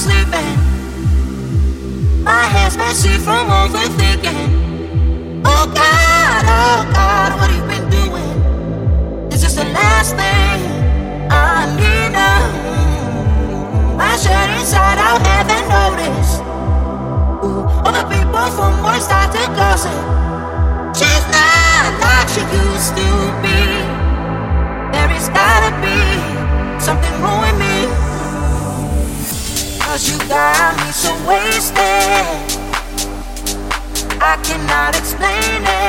sleeping. My head's messy from overthinking. Oh God, oh God, what have you been doing? Is this the last thing I need now? My shirt inside out, haven't noticed. Ooh, all the people from work start to gossip. She's not like she used to be cannot explain it.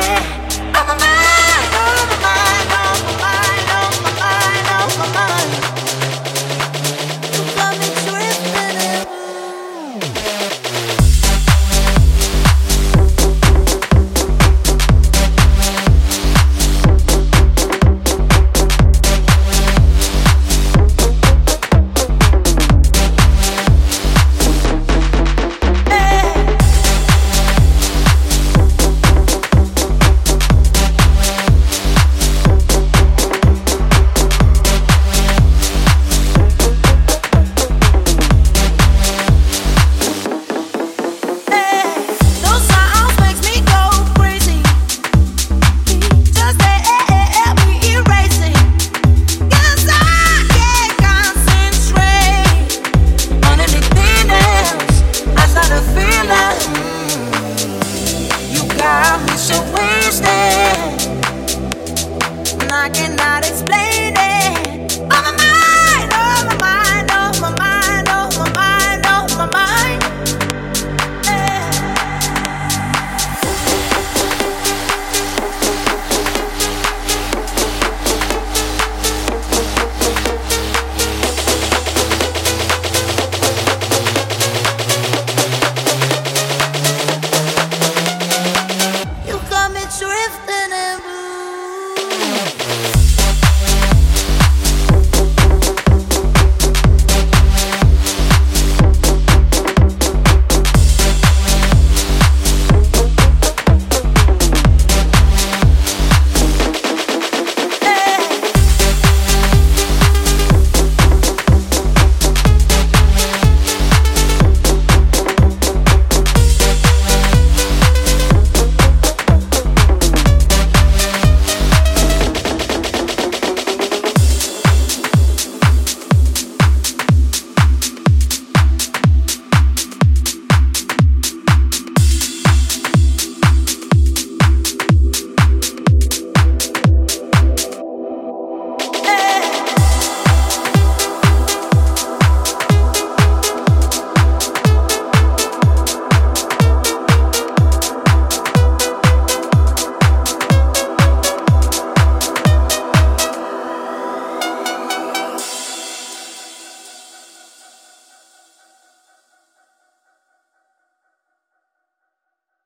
knocking